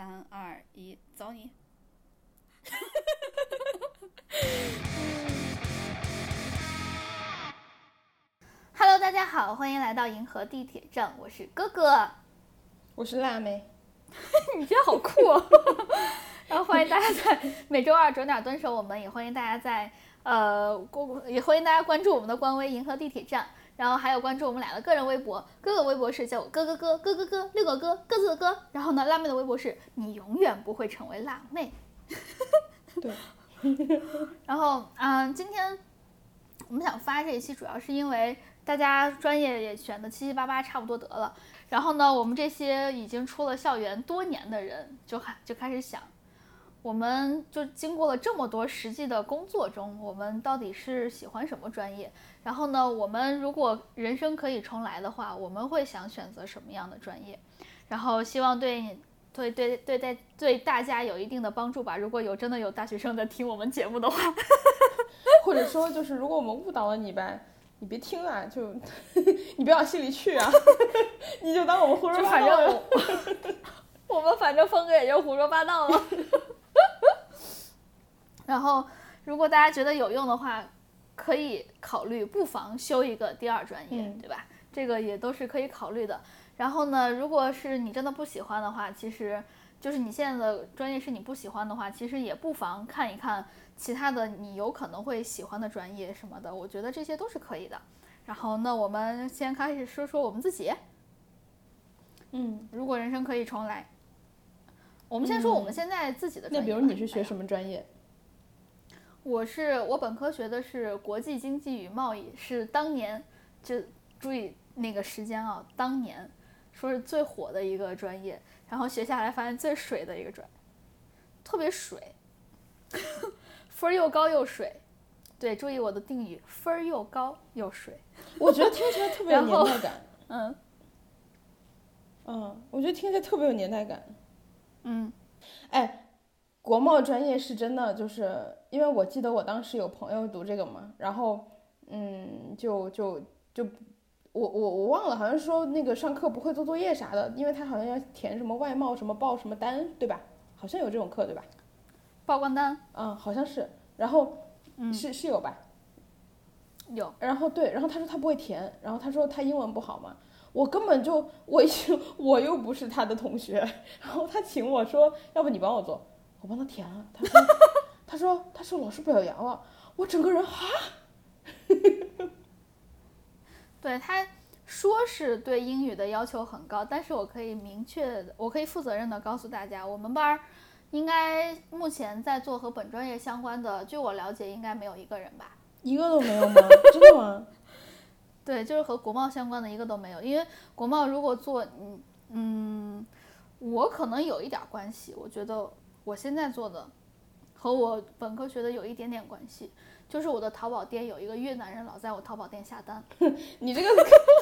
三二一，走你！Hello，大家好，欢迎来到银河地铁站，我是哥哥。我是辣妹，你觉得好酷哦！然后欢迎大家在 每周二准点蹲守我们，也欢迎大家在呃关，也欢迎大家关注我们的官微银河地铁站，然后还有关注我们俩的个人微博。哥哥微博是叫我哥哥哥哥哥哥六个哥各自的哥，然后呢，辣妹的微博是你永远不会成为辣妹。对，然后嗯，今天我们想发这一期，主要是因为大家专业也选的七七八八差不多得了。然后呢，我们这些已经出了校园多年的人，就还就开始想，我们就经过了这么多实际的工作中，我们到底是喜欢什么专业？然后呢，我们如果人生可以重来的话，我们会想选择什么样的专业？然后希望对你。对对对对对，大家有一定的帮助吧。如果有真的有大学生在听我们节目的话，或者说就是如果我们误导了你吧，你别听啊，就 你别往心里去啊，你就当我们胡说就八道我们反正风格也就胡说八道了。然后，如果大家觉得有用的话，可以考虑，不妨修一个第二专业，嗯对吧？这个也都是可以考虑的。然后呢，如果是你真的不喜欢的话，其实就是你现在的专业是你不喜欢的话，其实也不妨看一看其他的你有可能会喜欢的专业什么的，我觉得这些都是可以的。然后，那我们先开始说说我们自己。嗯，如果人生可以重来，我们先说我们现在自己的专业吧。那比如你是学？什么专业？我是我本科学的是国际经济与贸易，是当年就注意那个时间啊，当年说是最火的一个专业，然后学下来发现最水的一个专，特别水，分儿又高又水。对，注意我的定语，分儿又高又水。我觉得听起来特别有年代感。嗯嗯，我觉得听起来特别有年代感。嗯，哎，国贸专业是真的，就是因为我记得我当时有朋友读这个嘛，然后嗯，就就就我我我忘了，好像说那个上课不会做作业啥的，因为他好像要填什么外贸什么报什么单，对吧？好像有这种课，对吧？报关单嗯，好像是。然后嗯是是有吧？有，然后对，然后他说他不会填，然后他说他英文不好嘛，我根本就我我又不是他的同学，然后他请我说，要不你帮我做，我帮他填了，他说 他说他说老师表扬了，我整个人哈，对他说是对英语的要求很高，但是我可以明确的，我可以负责任的告诉大家，我们班儿应该目前在做和本专业相关的，据我了解，应该没有一个人吧。一个都没有吗？真的吗？对，就是和国贸相关的一个都没有，因为国贸如果做，嗯嗯，我可能有一点儿关系，我觉得我现在做的和我本科学的有一点点关系，就是我的淘宝店有一个越南人老在我淘宝店下单，你这个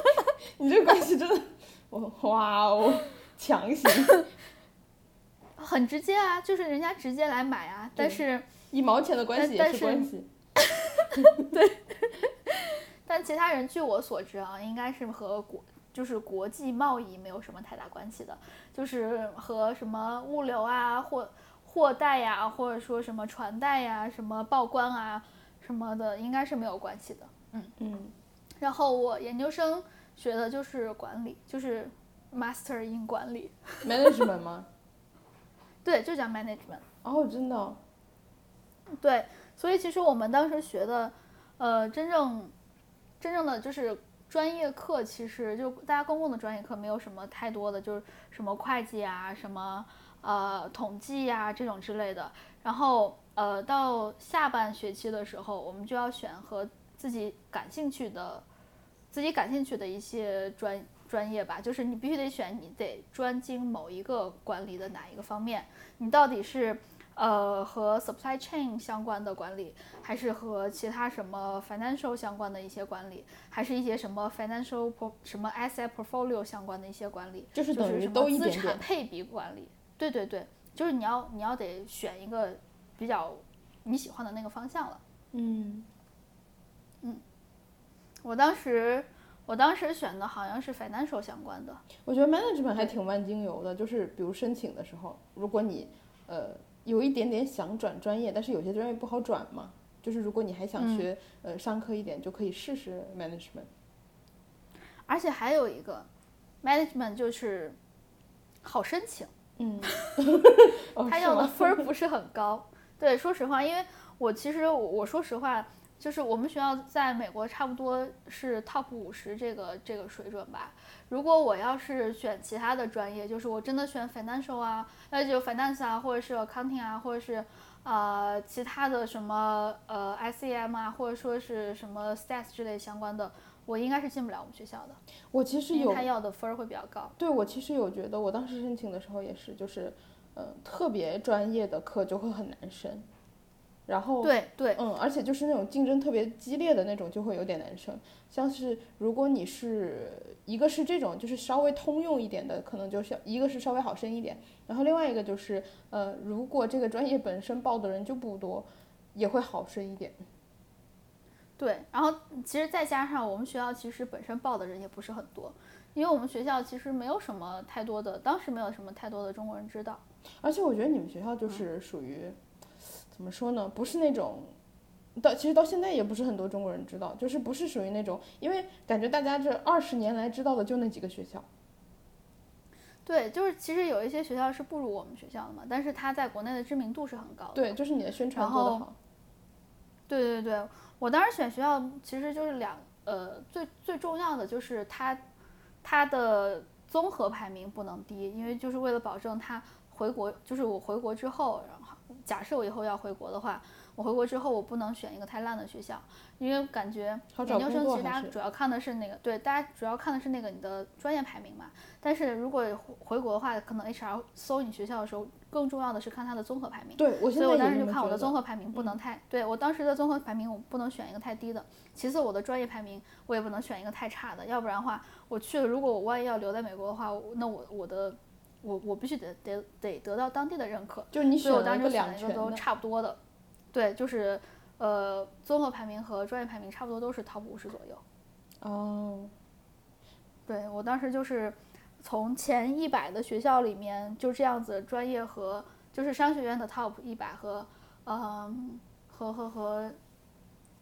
你这个关系真的，我哇哦，强行。很直接啊，就是人家直接来买啊，但是。一毛钱的关系也但是是关系，对。但其他人据我所知啊，应该是和国就是国际贸易没有什么太大关系的，就是和什么物流啊、货货代呀、或者说什么传代呀、什么报关啊什么的，应该是没有关系的。嗯嗯，然后我研究生学的就是管理，就是 Master in 管理，management 吗？对，就叫 management。哦，真的哦，对，所以其实我们当时学的，呃，真正真正的就是专业课，其实就大家公共的专业课没有什么太多的，就是什么会计啊，什么呃统计呀、这种之类的。然后呃，到下半学期的时候，我们就要选和自己感兴趣的、自己感兴趣的一些专专业吧，就是你必须得选，你得专精某一个管理的哪一个方面，你到底是。呃，和 supply chain 相关的管理，还是和其他什么 financial 相关的一些管理，还是一些什么 financial 什么 asset portfolio 相关的一些管理，就是等于就是什么资都一点点。产配比管理。对对对，就是你要你要得选一个比较你喜欢的那个方向了。嗯嗯，我当时我当时选的好像是 financial 相关的。我觉得 management 还挺万金油的，就是比如申请的时候，如果你呃有一点点想转专业，但是有些专业不好转嘛，就是如果你还想学、呃商科一点，就可以试试 management。而且还有一个 management 就是好申请，嗯，他要的分儿不是很高。对，说实话，因为我其实我我说实话，就是我们学校在美国差不多是 top 五十这个这个水准吧。如果我要是选其他的专业，就是我真的选 financial 啊，那就 finance 啊，或者是 accounting 啊，或者是呃其他的什么呃 SEM 啊，或者说是什么 stats 之类相关的，我应该是进不了我们学校的，我其实有他要的分儿会比较高。对我其实有觉得，我当时申请的时候也是，就是呃特别专业的课就会很难申，然后对对，嗯，而且就是那种竞争特别激烈的那种，就会有点难申。像是如果你是一个是这种，就是稍微通用一点的，可能就是一个是稍微好申一点，然后另外一个就是呃，如果这个专业本身报的人就不多，也会好申一点。对，然后其实再加上我们学校其实本身报的人也不是很多，因为我们学校其实没有什么太多的，当时没有什么太多的中国人知道。而且我觉得你们学校就是属于、怎么说呢，不是那种。到其实到现在也不是很多中国人知道，就是不是属于那种，因为感觉大家这二十年来知道的就那几个学校。对，就是其实有一些学校是不如我们学校的嘛，但是它在国内的知名度是很高的。对，就是你的宣传做得好。对对对，我当时选学校其实就是两呃最最重要的就是它它的综合排名不能低，因为就是为了保证他回国，就是我回国之后，然后假设我以后要回国的话，我回国之后我不能选一个太烂的学校，因为感觉研究生其实大家主要看的是那个，对，大家主要看的是那个你的专业排名嘛。但是如果回回国的话，可能 HR 搜你学校的时候，更重要的是看它的综合排名。对，我现在所以我当时就看我的综合排名不能太，对我当时的综合排名我不能选一个太低的，其次我的专业排名我也不能选一个太差的，要不然的话我去了，如果我万一要留在美国的话，那我我的我我必须得得得得到当地的认可，就是你所以我当选了一个时就选了一个都差不多的，对，就是呃综合排名和专业排名差不多都是 top 五十左右。哦，对我当时就是从前一百的学校里面就这样子，专业和就是商学院的 top 一百和嗯和和和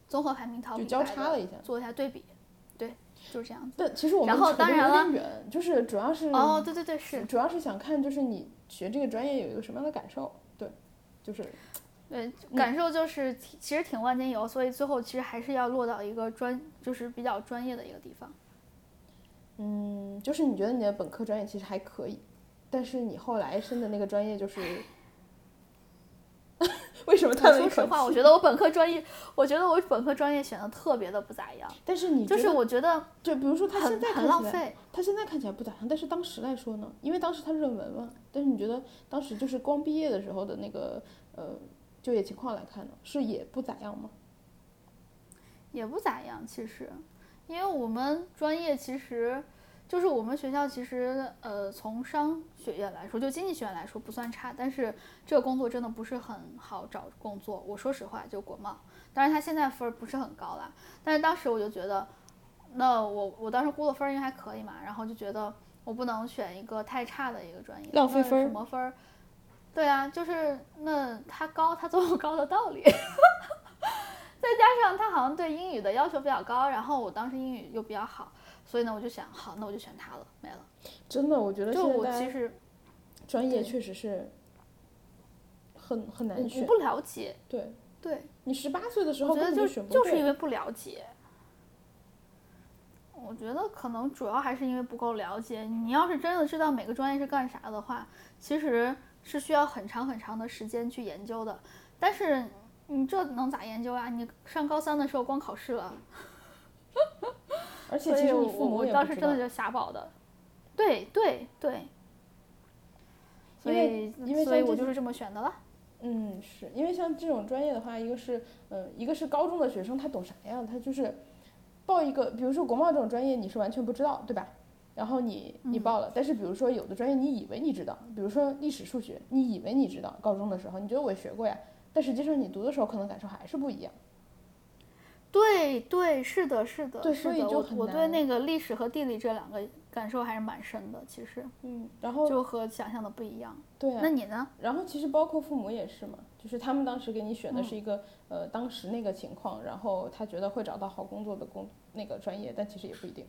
综合排名 top 就100交叉了一下。做一下对比，对，就是这样子。但其实我们然后当然了就是主要是哦，对对对，是，主要是想看就是你学这个专业有一个什么样的感受，对，就是对，嗯感受就是挺其实挺万金油，所以最后其实还是要落到一个专就是比较专业的一个地方。嗯，就是你觉得你的本科专业其实还可以，但是你后来升的那个专业就是，为什么叹了一口说实话，我觉得我本科专业，我觉得我本科专业选的特别的不咋样，但是你就是我觉得就比如说他现在很浪费。他现在看起来不咋样，但是当时来说呢，因为当时他论文嘛，但是你觉得当时就是光毕业的时候的那个呃就业情况来看呢，是也不咋样吗？也不咋样，其实，因为我们专业其实就是我们学校其实呃从商学院来说，就经济学院来说不算差，但是这个工作真的不是很好找工作。我说实话，就国贸，当然它现在分儿不是很高啦，但是当时我就觉得，那我我当时估的分儿应该还可以嘛，然后就觉得我不能选一个太差的一个专业，那浪费分儿什么分儿？对啊，就是那他高，他总有高的道理。再加上他好像对英语的要求比较高，然后我当时英语又比较好，所以呢，我就想，好，那我就选他了，没了。真的，我觉得就我其实专业确实是很很难选我。不了解，对对，你十八岁的时候我觉得就根本选不对就是因为不了解。我觉得可能主要还是因为不够了解。你要是真的知道每个专业是干啥的话，其实是需要很长很长的时间去研究的。但是你这能咋研究啊？你上高三的时候光考试了。而且其实你父母我当时真的就瞎报的，对对对，所因为以因为所以我就是这么选的了。嗯，是因为像这种专业的话，一个是嗯，一个是高中的学生他懂啥呀？他就是报一个，比如说国贸这种专业，你是完全不知道，对吧？然后你你嗯报了，但是比如说有的专业你以为你知道，比如说历史、数学，你以为你知道，高中的时候你觉得我学过呀，但实际上你读的时候可能感受还是不一样。对对，是的，是的，对。所以就很我我对那个历史和地理这两个感受还是蛮深的，其实嗯，然后就和想象的不一样。对啊那，你呢？然后其实包括父母也是嘛，就是他们当时给你选的嗯是一个、呃当时那个情况，然后他觉得会找到好工作的工那个专业，但其实也不一定。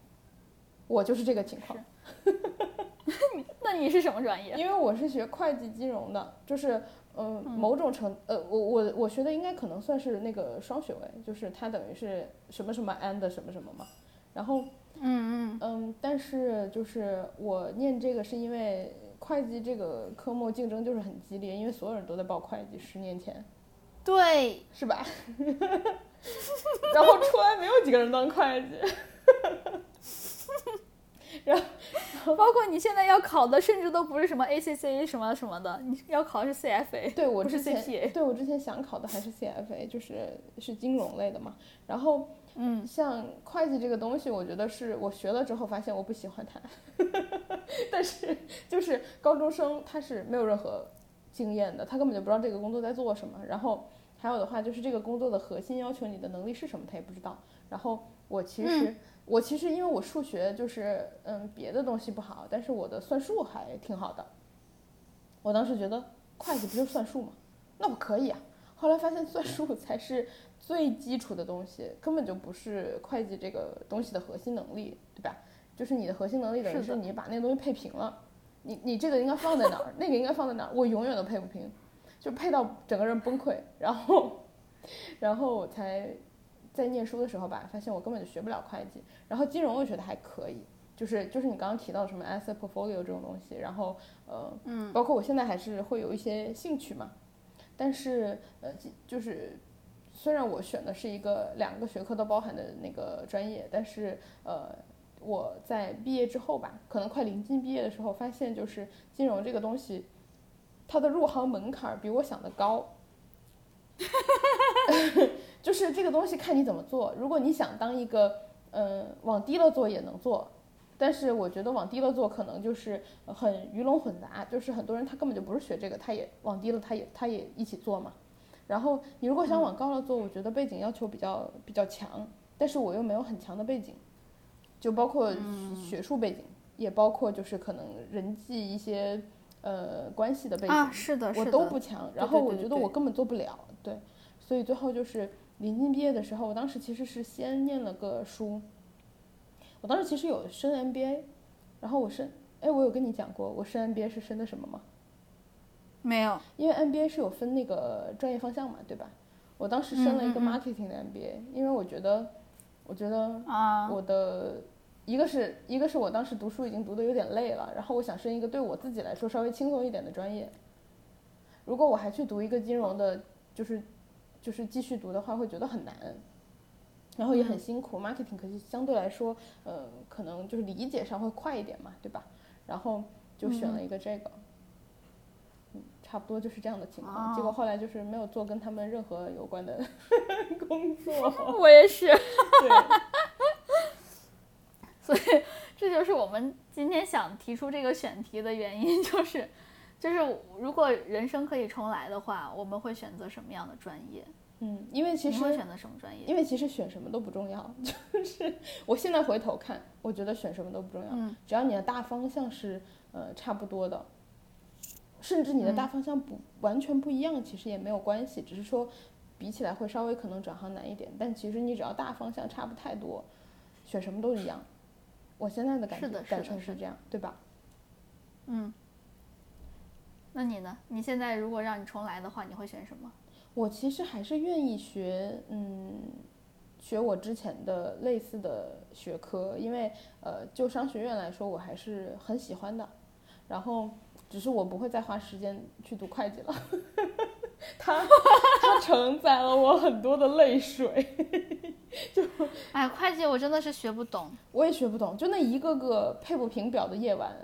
我就是这个情况，那你是什么专业？因为我是学会计金融的，就是嗯、某种程呃我我我学的应该可能算是那个双学位，就是它等于是什么什么 and 什么什么嘛，然后嗯嗯，嗯，但是就是我念这个是因为会计这个科目竞争就是很激烈，因为所有人都在报会计，十年前对，是吧？然后出来没有几个人当会计，包括你现在要考的，甚至都不是什么 ACCA 什么什么的，你要考的是 CFA。对我是之前对我之前想考的还是 CFA，就是是金融类的嘛。然后嗯，像会计这个东西，我觉得是我学了之后发现我不喜欢它，但是就是高中生他是没有任何经验的，他根本就不知道这个工作在做什么。然后还有的话就是这个工作的核心要求你的能力是什么，他也不知道。然后我其实、我其实因为我数学就是嗯别的东西不好，但是我的算术还挺好的。我当时觉得会计不就是算术吗？那我可以啊。后来发现算术才是最基础的东西，根本就不是会计这个东西的核心能力，对吧？就是你的核心能力等于是你把那个东西配平了，你你这个应该放在哪儿，那个应该放在哪儿，我永远都配不平，就配到整个人崩溃，然后然后我才在念书的时候吧，发现我根本就学不了会计，然后金融我觉得还可以。就是就是你刚刚提到什么 asset portfolio 这种东西，然后呃，嗯，包括我现在还是会有一些兴趣嘛，但是呃，就就是虽然我选的是一个两个学科都包含的那个专业，但是呃，我在毕业之后吧，可能快临近毕业的时候，发现就是金融这个东西，它的入行门槛儿比我想的高。就是这个东西看你怎么做，如果你想当一个，嗯、往低了做也能做，但是我觉得往低了做可能就是很鱼龙混杂，就是很多人他根本就不是学这个，他也往低了他也他也一起做嘛。然后你如果想往高了做，我觉得背景要求比较比较强，但是我又没有很强的背景，就包括学术背景，也包括就是可能人际一些呃关系的背景，啊，是的，我是的，都不强。然后我觉得我根本做不了，对，所以最后就是临近毕业的时候，我当时其实是先念了个书，我当时其实有升 MBA，然后我升，哎，我有跟你讲过我升 MBA 是升的什么吗？没有，因为 MBA 是有分那个专业方向嘛，对吧？我当时升了一个嗯嗯嗯 marketing 的 MBA，、因为我觉得，我觉得啊，我的一个是一个是我当时读书已经读的有点累了，然后我想升一个对我自己来说稍微轻松一点的专业。如果我还去读一个金融的，就是就是继续读的话，会觉得很难，然后也很辛苦。marketing 可是相对来说，呃，可能就是理解上会快一点嘛，对吧？然后就选了一个这个。嗯，差不多就是这样的情况。结果后来就是没有做跟他们任何有关的 工作。我也是，对，所以这就是我们今天想提出这个选题的原因，就是，就是如果人生可以重来的话，我们会选择什么样的专业？嗯，因为其实你会选择什么专业？因为其实选什么都不重要，就是我现在回头看，我觉得选什么都不重要，嗯只要你的大方向是呃差不多的，甚至你的大嗯方向不、完全不一样，其实也没有关系，只是说比起来会稍微可能转行难一点，但其实你只要大方向差不太多，选什么都一样。我现在的感觉是这样，对吧？嗯，那你呢？你现在如果让你重来的话，你会选什么？我其实还是愿意学，嗯，学我之前的类似的学科，因为呃，就商学院来说，我还是很喜欢的。然后，只是我不会再花时间去读会计了，它它承载了我很多的泪水，就哎，会计我真的是学不懂。我也学不懂，就那一个个配不平表的夜晚，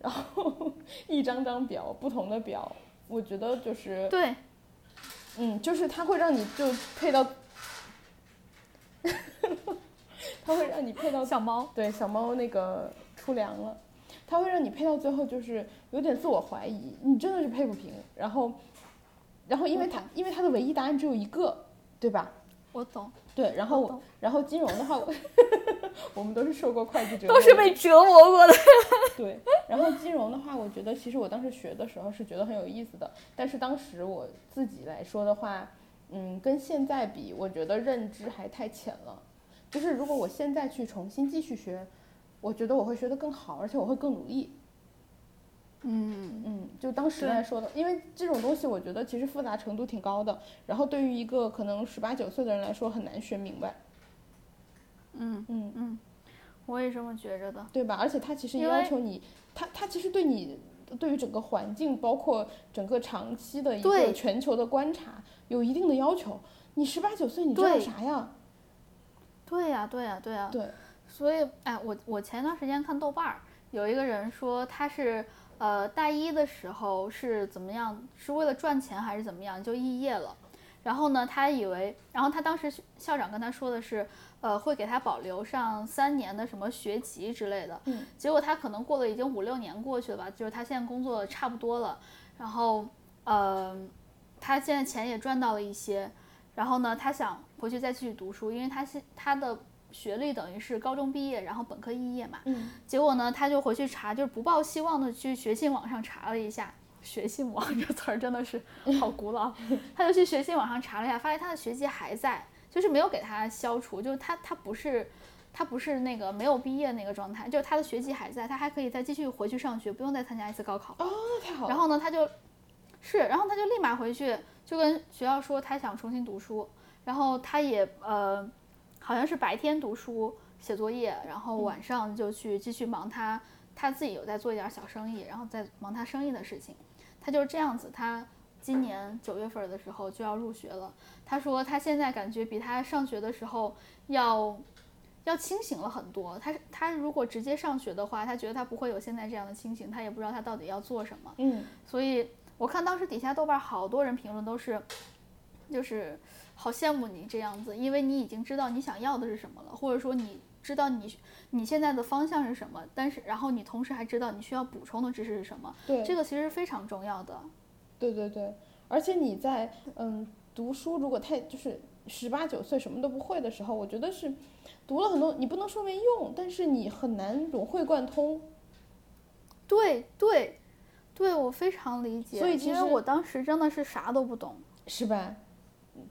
然后一张张表，不同的表，我觉得就是。对，嗯，就是它会让你就配到，它会让你配到小猫。对小猫那个出粮了，它会让你配到最后就是有点自我怀疑，你真的是配不平，然后，然后因为它因为它的唯一答案只有一个，对吧？我懂。对，然后我然后金融的话，我 我们都是受过会计折磨，都是被折磨过的。对。然后金融的话，我觉得其实我当时学的时候是觉得很有意思的，但是当时我自己来说的话，嗯，跟现在比，我觉得认知还太浅了。就是如果我现在去重新继续学，我觉得我会学得更好，而且我会更努力。嗯，嗯，就当时来说的，因为这种东西我觉得其实复杂程度挺高的，然后对于一个可能十八九岁的人来说很难学明白。嗯嗯嗯，我也这么觉着的。对吧？而且他其实也要求你，他他其实对你对于整个环境，包括整个长期的一个全球的观察，有一定的要求。你十八九岁，你知道啥呀？对呀、对呀、对呀、对，所以，哎，我我前段时间看豆瓣儿，有一个人说他是呃大一的时候是怎么样，是为了赚钱还是怎么样就肄业了。然后呢，他以为，然后他当时校长跟他说的是，呃，会给他保留上三年的什么学籍之类的。嗯。结果他可能过了已经五六年过去了吧，就是他现在工作差不多了，然后呃，他现在钱也赚到了一些，然后呢，他想回去再继续读书，因为他现他的学历等于是高中毕业，然后本科肄业嘛。嗯。结果呢，他就回去查，就是不抱希望的去学信网上查了一下。学信网 这词儿真的是好古老，他就去学信网上查了一下，发现他的学籍还在，就是没有给他消除，就是他他不是他不是那个没有毕业那个状态，就是他的学籍还在，他还可以再继续回去上学，不用再参加一次高考。哦，那太好了。然后呢，他就是，然后他就立马回去，就跟学校说他想重新读书，然后他也呃，好像是白天读书写作业，然后晚上就去继续忙他他自己有在做一点小生意，然后在忙他生意的事情，他就是这样子，他。今年九月份的时候就要入学了。他说他现在感觉比他上学的时候要要清醒了很多。他他如果直接上学的话，他觉得他不会有现在这样的清醒，他也不知道他到底要做什么。嗯，所以我看当时底下豆瓣好多人评论都是，就是好羡慕你这样子，因为你已经知道你想要的是什么了，或者说你知道你你现在的方向是什么，但是然后你同时还知道你需要补充的知识是什么，对，这个其实是非常重要的。对对对，而且你在嗯读书，如果太就是十八九岁什么都不会的时候，我觉得是读了很多，你不能说没用，但是你很难融会贯通。对对对，我非常理解，所以其实我当时真的是啥都不懂。是吧？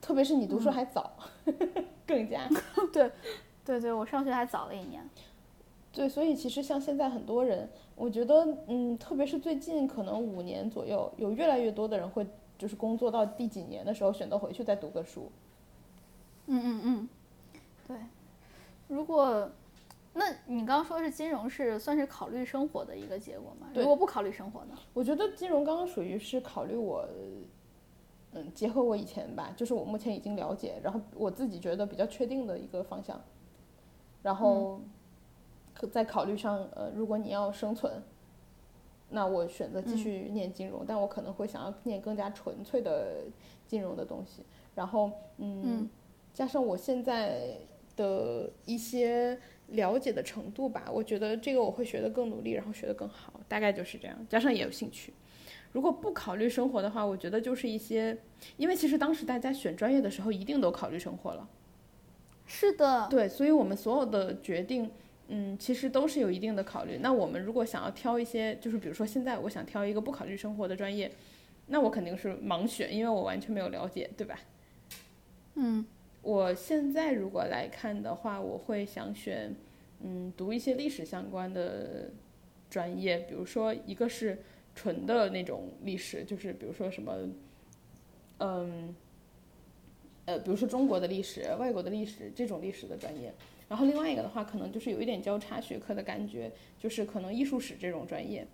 特别是你读书嗯还早，更加 对对对，我上学还早了一年。对，所以其实像现在很多人，我觉得，嗯，特别是最近可能五年左右，有越来越多的人会就是工作到第几年的时候选择回去再读个书。嗯嗯嗯，对。如果，那你刚刚说是金融是算是考虑生活的一个结果吗？如果不考虑生活呢？我觉得金融刚刚属于是考虑我，嗯，结合我以前吧，就是我目前已经了解，然后我自己觉得比较确定的一个方向，然后可在考虑上，呃，如果你要生存，那我选择继续念金融，但我可能会想要念更加纯粹的金融的东西，然后，嗯，嗯加上我现在的一些了解的程度吧，我觉得这个我会学得更努力，然后学得更好，大概就是这样。加上也有兴趣。如果不考虑生活的话，我觉得就是一些，因为其实当时大家选专业的时候一定都考虑生活了，是的，对，所以我们所有的决定，嗯，其实都是有一定的考虑。那我们如果想要挑一些，就是比如说现在我想挑一个不考虑生活的专业，那我肯定是盲选，因为我完全没有了解，对吧？嗯我现在如果来看的话，我会想选，嗯，读一些历史相关的专业，比如说一个是纯的那种历史，就是比如说什么，嗯，呃，比如说中国的历史、外国的历史这种历史的专业。然后另外一个的话，可能就是有一点交叉学科的感觉，就是可能艺术史这种专业。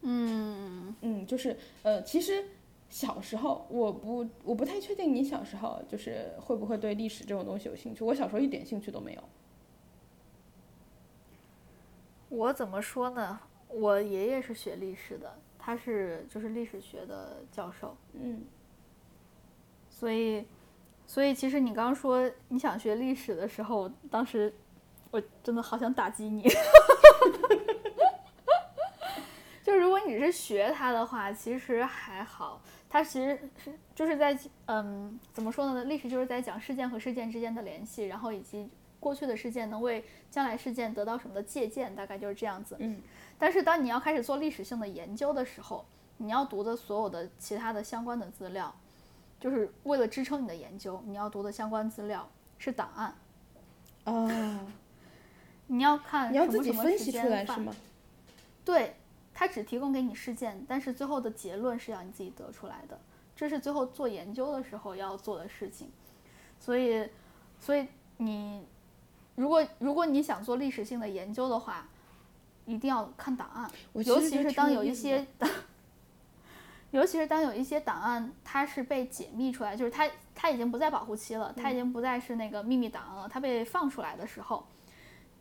嗯，嗯，就是呃，其实小时候我不我不太确定你小时候就是会不会对历史这种东西有兴趣。我小时候一点兴趣都没有。我怎么说呢？我爷爷是学历史的，他是就是历史学的教授，嗯，所以，所以其实你刚刚说你想学历史的时候，当时我真的好想打击你。就如果你是学它的话，其实还好。它其实是就是在嗯，怎么说呢？历史就是在讲事件和事件之间的联系，然后以及过去的事件能为将来事件得到什么的借鉴，大概就是这样子。嗯。但是当你要开始做历史性的研究的时候，你要读的所有的其他的相关的资料，就是为了支撑你的研究，你要读的相关资料是档案。啊。你要看你要自己分析出来是吗？对。它只提供给你事件，但是最后的结论是要你自己得出来的，这是最后做研究的时候要做的事情。所以，所以你如果如果你想做历史性的研究的话，一定要看档案，尤其是当有一些，尤其是当有一些档案它是被解密出来，就是它它已经不在保护期了，它已经不再是那个秘密档案了，它被放出来的时候，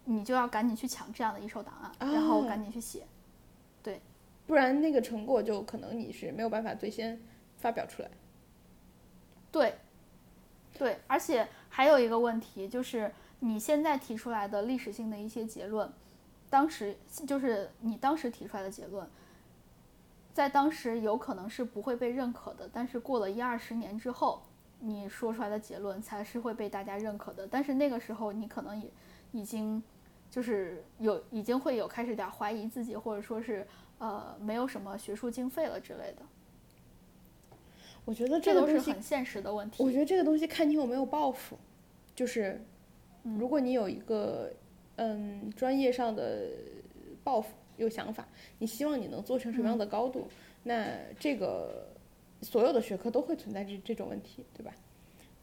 你就要赶紧去抢这样的一手档案，然后赶紧去写。对，不然那个成果就可能你是没有办法最先发表出来。对，对，而且还有一个问题就是，你现在提出来的历史性的一些结论，当时就是你当时提出来的结论，在当时有可能是不会被认可的，但是过了一二十年之后，你说出来的结论才是会被大家认可的。但是那个时候你可能也已经。就是有已经会有开始点怀疑自己，或者说是呃没有什么学术经费了之类的。我觉得这个都是很现实的问题。我觉得这个东西看你有没有抱负，就是如果你有一个嗯专业上的抱负、有想法，你希望你能做成什么样的高度，那这个所有的学科都会存在这这种问题，对吧？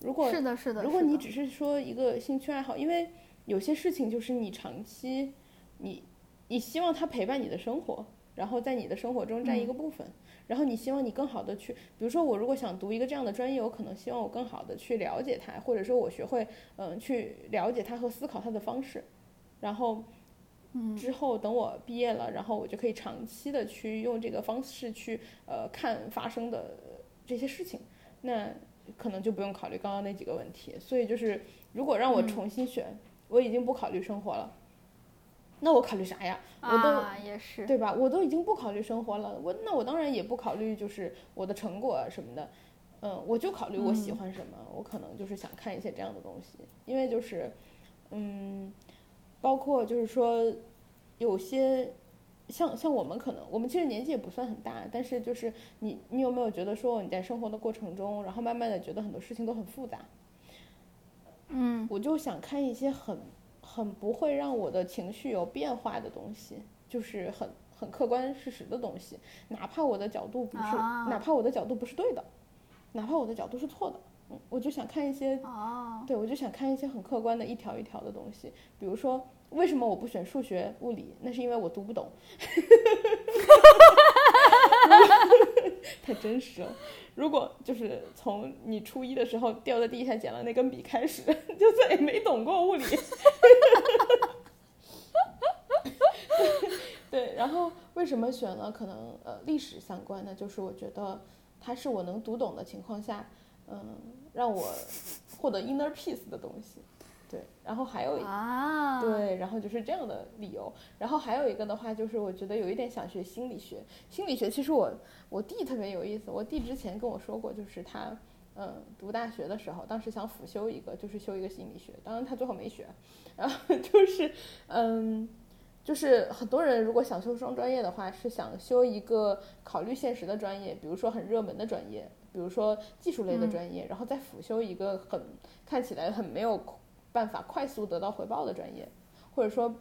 如果是的，是的。如果你只是说一个兴趣爱好，因为。有些事情就是你长期，你你希望它陪伴你的生活，然后在你的生活中占一个部分，然后你希望你更好的去，比如说我如果想读一个这样的专业，我可能希望我更好的去了解它，或者说我学会嗯去了解它和思考它的方式，然后之后等我毕业了，然后我就可以长期的去用这个方式去呃看发生的这些事情，那可能就不用考虑刚刚那几个问题。所以就是如果让我重新选。我已经不考虑生活了，那我考虑啥呀？我都也是，对吧？我都已经不考虑生活了，我那我当然也不考虑就是我的成果什么的，嗯，我就考虑我喜欢什么，我可能就是想看一些这样的东西，因为就是，嗯，包括就是说，有些像像我们可能我们其实年纪也不算很大，但是就是你你有没有觉得说你在生活的过程中，然后慢慢的觉得很多事情都很复杂？嗯，我就想看一些很很不会让我的情绪有变化的东西，就是很很客观事实的东西，哪怕我的角度不是，哪怕我的角度不是对的，哪怕我的角度是错的，嗯，我就想看一些，对我就想看一些很客观的一条一条的东西，比如说为什么我不选数学物理，那是因为我读不懂，太真实了。如果就是从你初一的时候掉在地下捡了那根笔开始，就再也没懂过物理。对，然后为什么选了可能呃历史相关的？就是我觉得它是我能读懂的情况下，嗯，让我获得 inner peace 的东西。对，然后还有一啊，对，然后就是这样的理由。然后还有一个的话，就是我觉得有一点想学心理学。心理学其实我我弟特别有意思，我弟之前跟我说过，就是他嗯读大学的时候，当时想辅修一个，就是修一个心理学，当然他最后没学。然后就是嗯，就是很多人如果想修双专业的话，是想修一个考虑现实的专业，比如说很热门的专业，比如说技术类的专业，然后再辅修一个很看起来很没有。办法快速得到回报的专业，或者说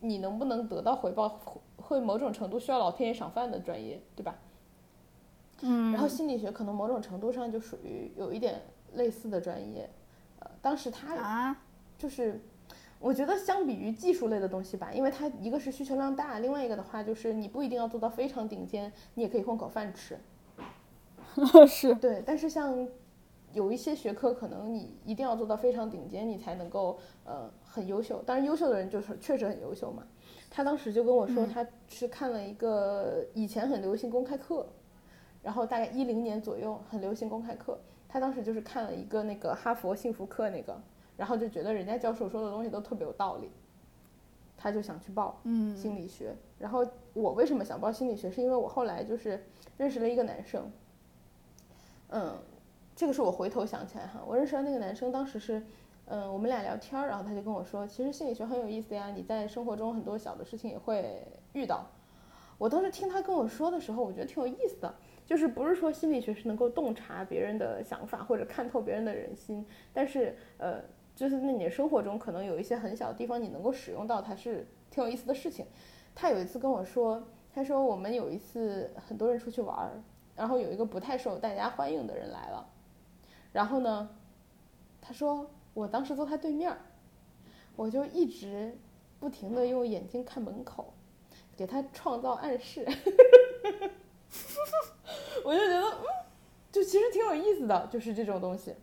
你能不能得到回报，会某种程度需要老天爷赏饭的专业，对吧？嗯。然后心理学可能某种程度上就属于有一点类似的专业，呃，当时他啊，就是我觉得相比于技术类的东西吧，因为它一个是需求量大，另外一个的话就是你不一定要做到非常顶尖，你也可以混口饭吃。是。对，但是像。有一些学科可能你一定要做到非常顶尖，你才能够呃很优秀。当然，优秀的人就是确实很优秀嘛。他当时就跟我说，他去看了一个以前很流行公开课，然后大概一零年左右很流行公开课。他当时就是看了一个那个哈佛幸福课那个，然后就觉得人家教授说的东西都特别有道理。他就想去报嗯心理学。然后我为什么想报心理学，是因为我后来就是认识了一个男生，嗯，这个是我回头想起来哈，我认识的那个男生，当时是，嗯，我们俩聊天儿，然后他就跟我说，其实心理学很有意思呀，你在生活中很多小的事情也会遇到。我当时听他跟我说的时候，我觉得挺有意思的，就是不是说心理学是能够洞察别人的想法或者看透别人的人心，但是呃，就是在你的生活中可能有一些很小的地方你能够使用到它，是挺有意思的事情。他有一次跟我说，他说我们有一次很多人出去玩儿，然后有一个不太受大家欢迎的人来了，然后呢，他说我当时坐他对面，我就一直不停的用眼睛看门口，给他创造暗示，我就觉得嗯，就其实挺有意思的，就是这种东西。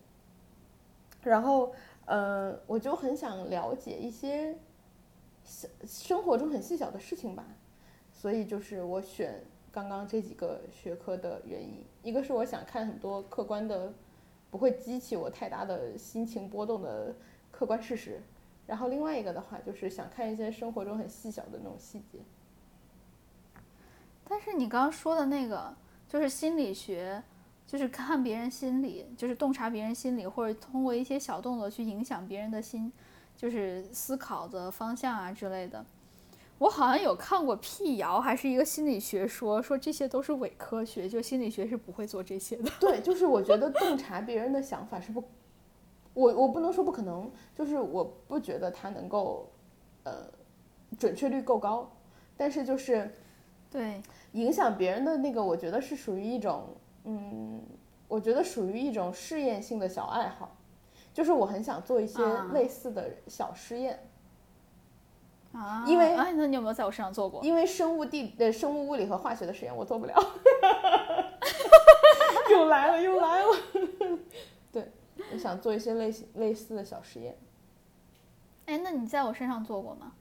然后，呃，我就很想了解一些小生活中很细小的事情吧，所以就是我选刚刚这几个学科的原因，一个是我想看很多客观的，不会激起我太大的心情波动的客观事实，然后另外一个的话就是想看一些生活中很细小的那种细节。但是你刚刚说的那个，就是心理学，就是看别人心理，就是洞察别人心理，或者通过一些小动作去影响别人的心，就是思考的方向啊之类的。我好像有看过辟谣，还是一个心理学说说这些都是伪科学，就心理学是不会做这些的。对，就是我觉得洞察别人的想法是不，我我不能说不可能，就是我不觉得它能够，呃，准确率够高，但是就是对，影响别人的那个，我觉得是属于一种，嗯，我觉得属于一种试验性的小爱好，就是我很想做一些啊。类似的小实验，啊，因为哎，那你有没有在我身上做过？因为生物地呃生物物理和化学的实验我做不了，又来了又来了，对，我想做一些类似类似的小实验。哎，那你在我身上做过吗？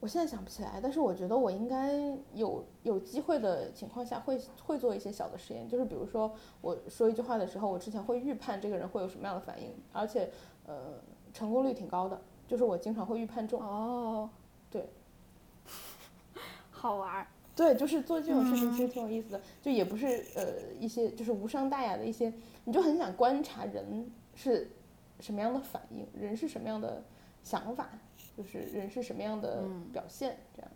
我现在想不起来，但是我觉得我应该有有机会的情况下会会做一些小的实验，就是比如说我说一句话的时候，我之前会预判这个人会有什么样的反应，而且呃成功率挺高的，就是我经常会预判中。哦，对，好玩儿。对，就是做这种事情其实挺有意思的，就也不是呃一些就是无伤大雅的一些，你就很想观察人是什么样的反应，人是什么样的想法，就是人是什么样的表现，这样。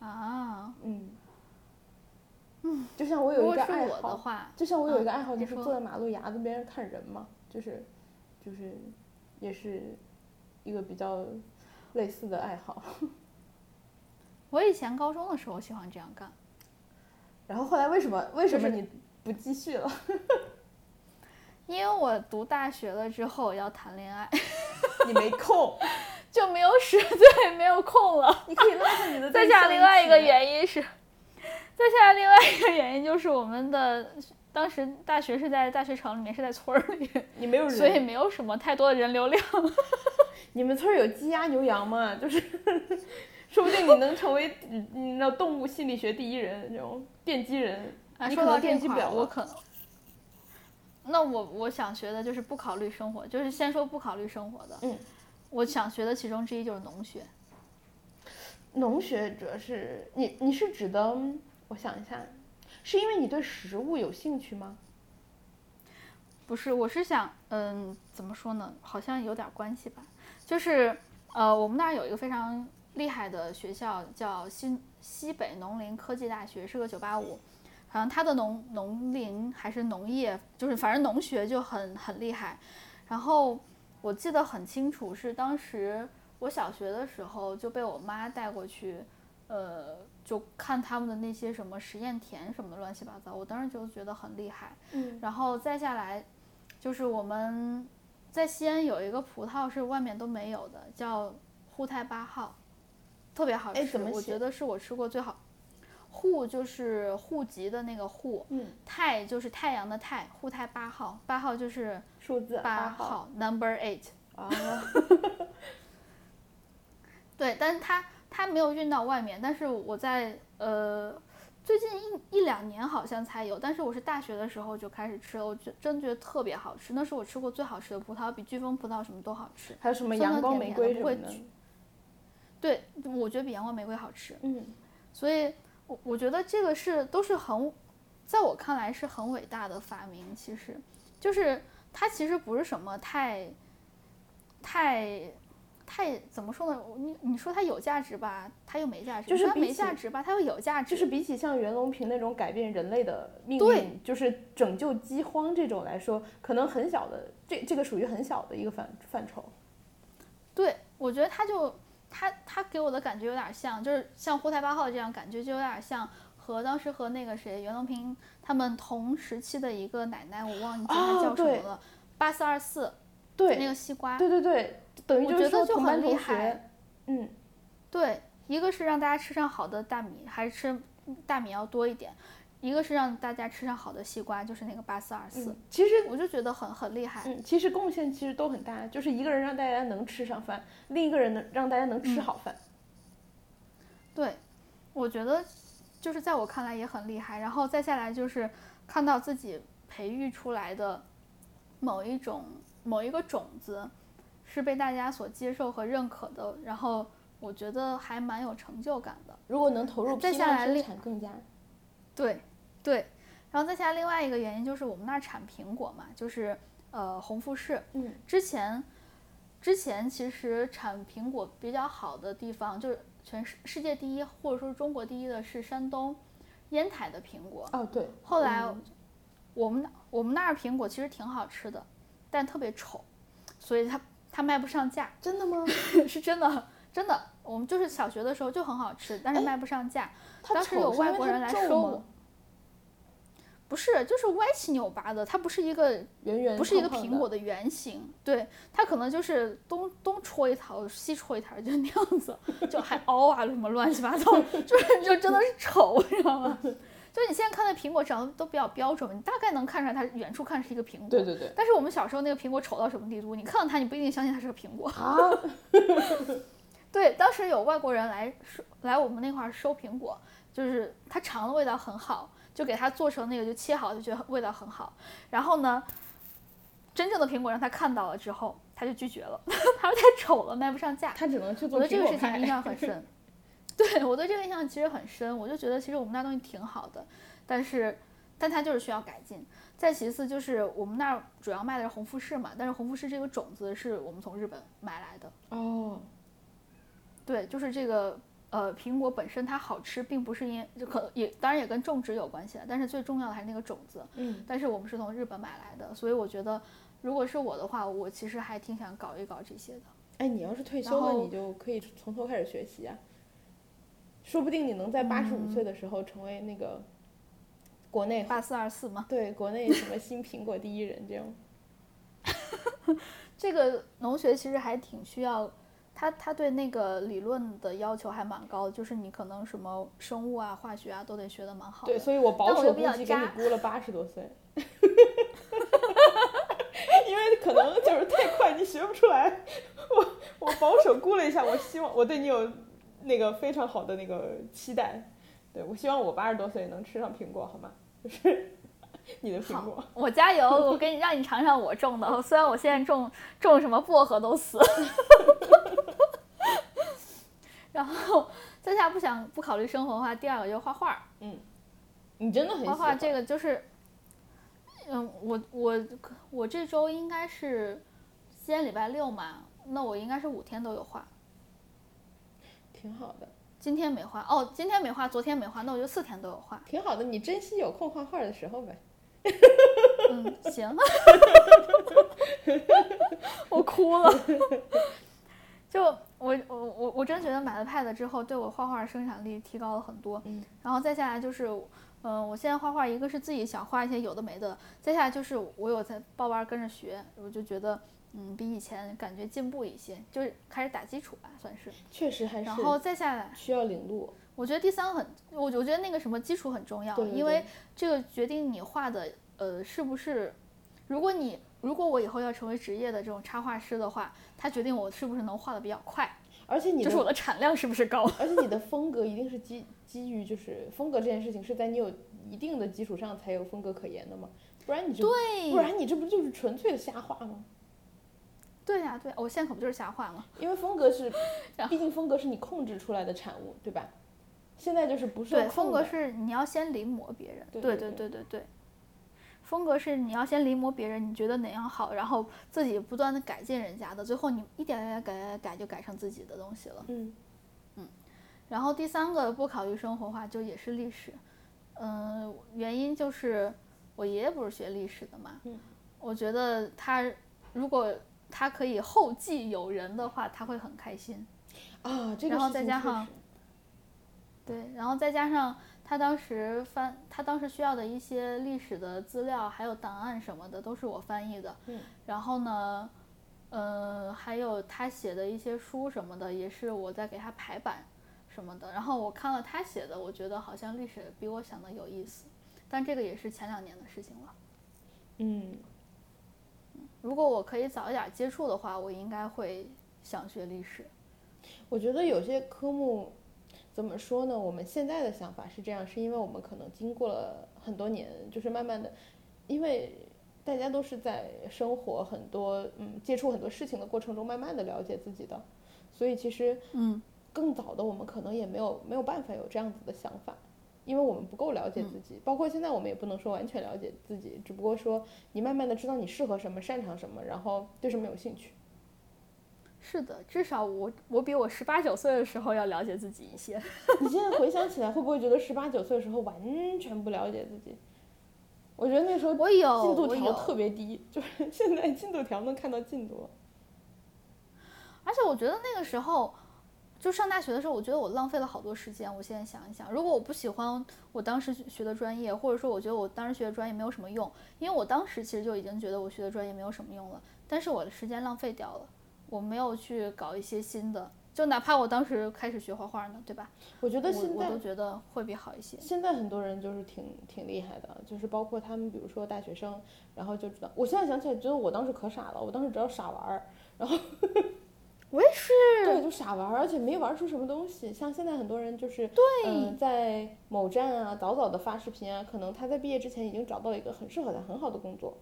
啊，嗯，嗯，就像我有一个爱好我的，话，就像我有一个嗯爱好，就是坐在马路牙子边上看人嘛，就是，就是，也是一个比较类似的爱好。我以前高中的时候喜欢这样干，然后后来为什么为什么你不继续了？因为我读大学了之后要谈恋爱，你没空，就没有时对没有空了。你可以拉着你的再对象加另外一个原因是，再加另外一个原因就是我们的当时大学是在大学城里面，是在村儿里，你没有人，所以没有什么太多的人流量。你们村有鸡鸭牛羊吗？就是，说不定你能成为嗯你知道动物心理学第一人，这种奠基人。说到这块儿，奠基不了了我可能。那我我想学的就是不考虑生活，就是先说不考虑生活的。嗯，我想学的其中之一就是农学。农学主要是你你是指的，我想一下，是因为你对食物有兴趣吗？不是，我是想，嗯，怎么说呢？好像有点关系吧。就是，呃，我们那儿有一个非常厉害的学校，叫新西北农林科技大学，是个九八五。好像它的农农林还是农业，就是反正农学就很很厉害。然后我记得很清楚，是当时我小学的时候就被我妈带过去，呃，就看他们的那些什么实验田什么的乱七八糟，我当时就觉得很厉害。嗯，然后再下来，就是我们在西安有一个葡萄是外面都没有的，叫沪太八号，特别好吃。哎怎么写我觉得是我吃过最好。沪就是户籍的那个户，嗯，太就是太阳的太，沪太八号，八号就是数字八号号，number eight。啊，对，但是它它没有运到外面，但是我在呃最近一一两年好像才有，但是我是大学的时候就开始吃了，我觉真觉得特别好吃，那是我吃过最好吃的葡萄，比飓风葡萄什么都好吃。还有什么阳光玫瑰什么的。对，我觉得比阳光玫瑰好吃。嗯，所以我我觉得这个是都是很，在我看来是很伟大的发明。其实就是它其实不是什么太太太怎么说呢？你你说它有价值吧，它又没价值；就是它没价值吧，它又有价值。就是比起像袁隆平那种改变人类的命对运，就是拯救饥荒这种来说，可能很小的，这这个属于很小的一个范范畴。对，我觉得他就他他给我的感觉有点像，就是像沪台八号这样，感觉就有点像和当时和那个谁袁隆平他们同时期的一个奶奶，我忘记叫什么了，八四二四对，那个西瓜，对对对，等于我就是说同班同厉害学，嗯，对，一个是让大家吃上好的大米，还是吃大米要多一点，一个是让大家吃上好的西瓜，就是那个八四二四，嗯其实我就觉得很很厉害。嗯，其实贡献其实都很大，就是一个人让大家能吃上饭，另一个人能让大家能嗯吃好饭。对，我觉得就是在我看来也很厉害。然后再下来就是看到自己培育出来的某一种某一个种子是被大家所接受和认可的，然后我觉得还蛮有成就感的。如果能投入再批量生下来另产更加，对对，然后再下来另外一个原因就是我们那儿产苹果嘛，就是呃红富士。嗯，之前之前其实产苹果比较好的地方，就是全世世界第一或者说中国第一的是山东烟台的苹果。哦对，后来嗯我们那我们那儿苹果其实挺好吃的，但特别丑，所以它它卖不上价，真的吗？是真的真的。我们就是小学的时候就很好吃，但是哎卖不上价。它当时有外国人来收我，不是，就是歪七扭八的，它不是一个圆圆不是一个苹果的圆形，对，它可能就是东东戳一头，西戳一头，就那样子，就还 凹啊什么乱七八糟，就是就真的是丑，你知道吗？就你现在看的苹果长得都比较标准，你大概能看出来它远处看是一个苹果。对对对但是我们小时候那个苹果丑到什么地步？你看到它，你不一定相信它是个苹果。啊，对，当时有外国人来收来我们那块儿收苹果，就是它尝的味道很好，就给它做成那个就切好，就觉得味道很好。然后呢，真正的苹果让他看到了之后，他就拒绝了，他说太丑了，卖不上价。他只能去做我对这苹果派个事情印象很深，对我对这个印象其实很深，我就觉得其实我们那东西挺好的，但是但它就是需要改进。再其次就是我们那儿主要卖的是红富士嘛，但是红富士这个种子是我们从日本买来的。哦，对，就是这个呃，苹果本身它好吃，并不是因就可也当然也跟种植有关系了，但是最重要的还是那个种子。嗯，但是我们是从日本买来的，所以我觉得如果是我的话，我其实还挺想搞一搞这些的。哎，你要是退然休了，你就可以从头开始学习啊，说不定你能在八十嗯五岁的时候成为那个国内八四二四嘛，对国内什么新苹果第一人这样。这个农学其实还挺需要。他他对那个理论的要求还蛮高的，就是你可能什么生物啊、化学啊都得学的蛮好的。对，所以我保守估计给你估了八十多岁，因为可能就是太快你学不出来。我我保守估了一下，我希望我对你有那个非常好的那个期待。对我希望我八十多岁能吃上苹果，好吗？就是 你的苹果。我加油，我给你让你尝尝我种的，虽然我现在种种什么薄荷都死。然后在下不想不考虑生活的话，第二个就是画画。你真的很喜欢画画这个就是，嗯，我我我这周应该是今天礼拜六嘛，那我应该是五天都有画。挺好的，今天没画哦，今天没画，昨天没画，那我就四天都有画。挺好的。你珍惜有空画画的时候呗。嗯，行，我哭了。就我我我我真觉得买了 Pad 之后，对我画画生产力提高了很多。嗯，然后再下来就是，嗯、我现在画画，一个是自己想画一些有的没的，再下来就是我有在报班跟着学，我就觉得，嗯，比以前感觉进步一些，就是开始打基础吧，算是。确实还是然后再下来，需要领路。我觉得第三个很，我我觉得那个什么基础很重要，对对因为这个决定你画的呃是不是，如果你如果我以后要成为职业的这种插画师的话，它决定我是不是能画的比较快，而且你就是我的产量是不是高。而且你的风格一定是基基于就是风格这件事情是在你有一定的基础上才有风格可言的嘛，不然你就对不然你这不就是纯粹的瞎画吗？对呀、对，我现在可不就是瞎画吗？因为风格是，毕竟风格是你控制出来的产物，对吧？现在就是不受对，风格是你要先临摹别人，对对对对对对。风格是你要先临摹别人，你觉得哪样好，然后自己不断的改进人家的，最后你一点点改改改就改成自己的东西了。嗯然后第三个不考虑生活化，就也是历史，嗯、原因就是我爷爷不是学历史的嘛，嗯我觉得他如果他可以后继有人的话，他会很开心。啊，这个然后再加上对，然后再加上他当时翻，他当时需要的一些历史的资料，还有档案什么的，都是我翻译的。嗯。然后呢，呃，还有他写的一些书什么的，也是我在给他排版什么的。然后我看了他写的，我觉得好像历史比我想的有意思，但这个也是前两年的事情了。嗯，如果我可以早一点接触的话，我应该会想学历史。我觉得有些科目怎么说呢？我们现在的想法是这样，是因为我们可能经过了很多年，就是慢慢的，因为大家都是在生活很多嗯接触很多事情的过程中，慢慢的了解自己的，所以其实嗯，更早的我们可能也没有没有办法有这样子的想法，因为我们不够了解自己。包括现在我们也不能说完全了解自己，只不过说你慢慢的知道你适合什么、擅长什么，然后对什么有兴趣。是的，至少我我比我十八九岁的时候要了解自己一些。你现在回想起来，会不会觉得十八九岁的时候完全不了解自己？我觉得那时候我有，进度条特别低，就是现在进度条能看到进度了。而且我觉得那个时候，就上大学的时候，我觉得我浪费了好多时间。我现在想一想，如果我不喜欢我当时学的专业，或者说我觉得我当时学的专业没有什么用，因为我当时其实就已经觉得我学的专业没有什么用了，但是我的时间浪费掉了，我没有去搞一些新的，就哪怕我当时开始学画画呢，对吧？我觉得现在我都觉得会比好一些。现在很多人就是挺挺厉害的，就是包括他们，比如说大学生，然后就知道。我现在想起来，觉得我当时可傻了，我当时只要傻玩儿，我也是，对，就傻玩儿，而且没玩出什么东西。像现在很多人就是，对嗯、在某站啊，早早的发视频啊，可能他在毕业之前已经找到了一个很适合他、很好的工作，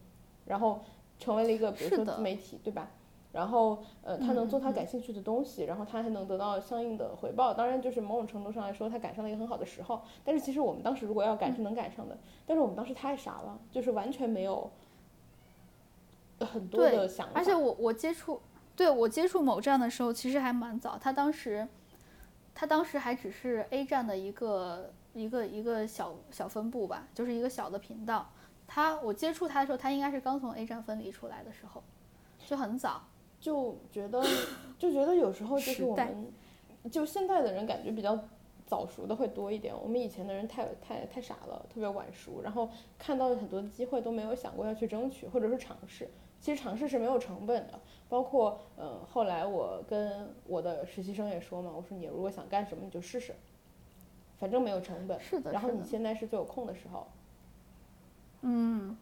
然后成为了一个比如说自媒体，对吧？然后，呃，他能做他感兴趣的东西，然后他还能得到相应的回报。当然，就是某种程度上来说，他赶上了一个很好的时候。但是其实我们当时如果要赶是能赶上的，但是我们当时太傻了，就是完全没有呃很多的想法。而且我我接触，对我接触某站的时候，其实还蛮早。他当时，他当时还只是 A 站的一个一个一个小小分部吧，就是一个小的频道。他我接触他的时候，他应该是刚从 A 站分离出来的时候，就很早。就觉得就觉得有时候就是我们就现在的人感觉比较早熟的会多一点，我们以前的人太太太傻了，特别晚熟，然后看到了很多的机会都没有想过要去争取或者是尝试。其实尝试是没有成本的，包括呃后来我跟我的实习生也说嘛，我说你如果想干什么你就试试，反正没有成本。是的，然后。你现在是最有空的时候，嗯，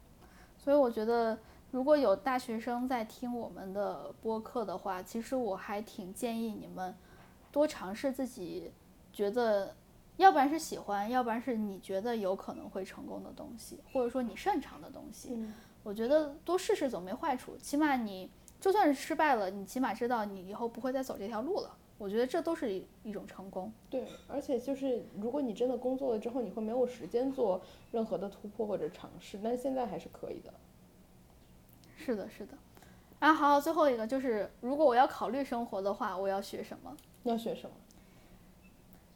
所以我觉得，如果有大学生在听我们的播客的话，其实我还挺建议你们多尝试自己觉得，要不然是喜欢，要不然是你觉得有可能会成功的东西，或者说你擅长的东西。嗯，我觉得多试试总没坏处，起码你就算是失败了，你起码知道你以后不会再走这条路了。我觉得这都是一一种成功。对，而且就是如果你真的工作了之后，你会没有时间做任何的突破或者尝试，但是现在还是可以的。是的，是的。啊，好，最后一个就是，如果我要考虑生活的话，我要学什么？要学什么？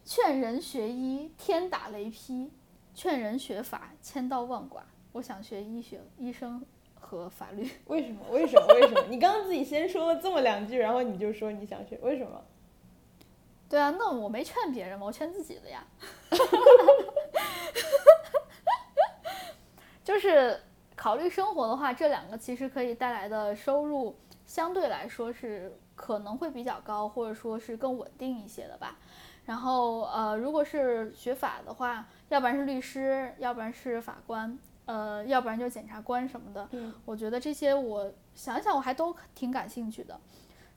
劝人学医，天打雷劈；劝人学法，千刀万剐。我想学医学、医生和法律。为什么？为什么？为什么？你刚刚自己先说了这么两句，然后你就说你想学，为什么？对啊，那我没劝别人嘛，我劝自己的呀。就是考虑生活的话，这两个其实可以带来的收入相对来说是可能会比较高，或者说是更稳定一些的吧。然后呃，如果是学法的话，要不然是律师，要不然是法官，呃，要不然就检察官什么的。嗯，我觉得这些我想想我还都挺感兴趣的。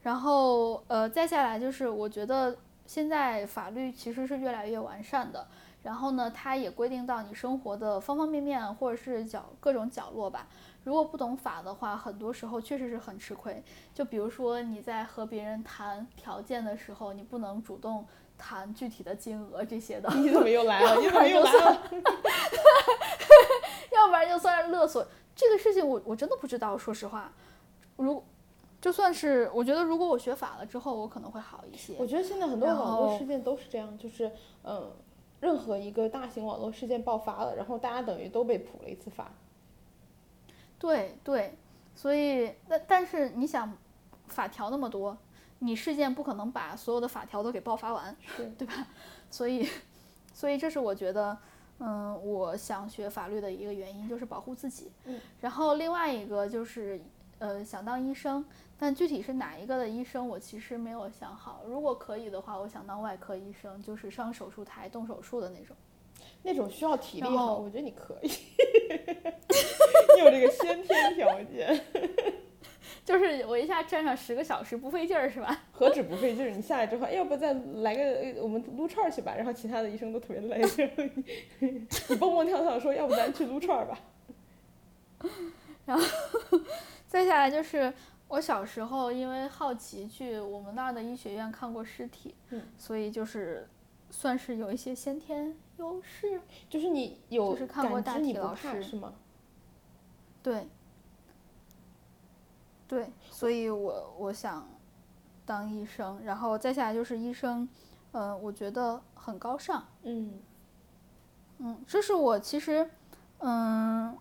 然后呃，再下来就是我觉得现在法律其实是越来越完善的，然后呢，它也规定到你生活的方方面面或者是角各种角落吧。如果不懂法的话，很多时候确实是很吃亏。就比如说你在和别人谈条件的时候，你不能主动谈具体的金额这些的。你怎么又来了？你怎么又来了？要不然就算是勒索。这个事情我我真的不知道，说实话，如就算是我觉得，如果我学法了之后，我可能会好一些。我觉得现在很多网络事件都是这样，就是嗯，任何一个大型网络事件爆发了，然后大家等于都被普了一次法。对对，所以那但是你想，法条那么多，你事件不可能把所有的法条都给爆发完，是对吧？所以，所以这是我觉得，嗯，我想学法律的一个原因，就是保护自己。嗯。然后另外一个就是，呃，想当医生，但具体是哪一个的医生，我其实没有想好。如果可以的话，我想当外科医生，就是上手术台动手术的那种。那种需要体力然哈，后我觉得你可以，你有这个先天条件，就是我一下站上十个小时不费劲儿，是吧？何止不费劲儿，你下来之后，哎要不再来个呃我们撸串儿去吧，然后其他的医生都特别累，你蹦蹦跳跳说，要不咱去撸串儿吧。然后再下来就是我小时候因为好奇去我们那儿的医学院看过尸体，嗯所以就是算是有一些先天优势。就是你有就是看过大体老师怕是吗？对，对，所以我我想当医生，然后再下来就是医生，呃，我觉得很高尚。嗯嗯，这是我其实，嗯，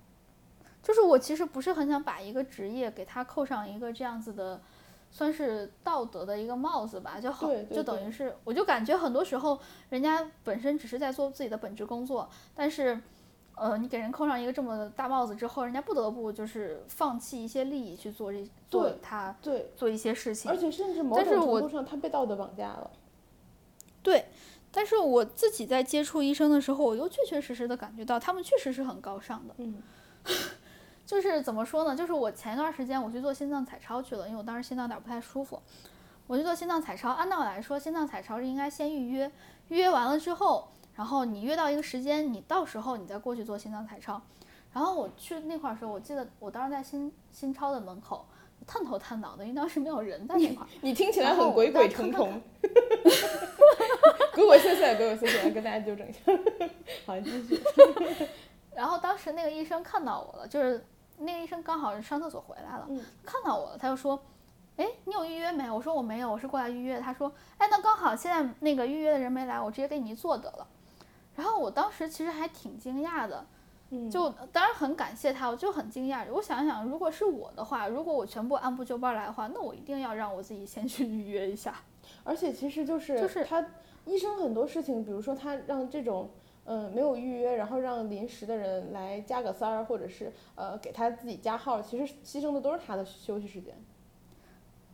就是我其实不是很想把一个职业给他扣上一个这样子的，算是道德的一个帽子吧，就好，对对就等于是，我就感觉很多时候人家本身只是在做自己的本职工作，但是，呃，你给人扣上一个这么大帽子之后，人家不得不就是放弃一些利益去做这做他对，做一些事情而，且甚至某但是我种程度上，他被道德绑架了。对，但是我自己在接触医生的时候，我又确确实实的感觉到他们确实是很高尚的。嗯 就是怎么说呢？就是我前一段时间我去做心脏彩超去了，因为我当时心脏有点不太舒服，我去做心脏彩超。按道理来说，心脏彩超是应该先预约，预约完了之后，然后你约到一个时间，你到时候你再过去做心脏彩超。然后我去那块儿的时候，我记得我当时在新新超的门口探头探脑的，因为当时没有人在那块儿。你听起来很鬼鬼我再看看祟祟，鬼鬼祟祟，鬼鬼祟祟，跟大家纠正一下。好，你继续。然后当时那个医生看到我了，就是那个医生刚好是上厕所回来了，嗯看到我了，他就说：“哎，你有预约没？”我说：“我没有，我是过来预约。”他说：“哎，那刚好现在那个预约的人没来，我直接给你一坐得了。”然后我当时其实还挺惊讶的，嗯，就当然很感谢他，我就很惊讶。我想想，如果是我的话，如果我全部按部就班来的话，那我一定要让我自己先去预约一下。而且其实就是就是他医生很多事情，比如说他让这种嗯没有预约，然后让临时的人来加个塞儿，或者是呃给他自己加号，其实牺牲的都是他的休息时间。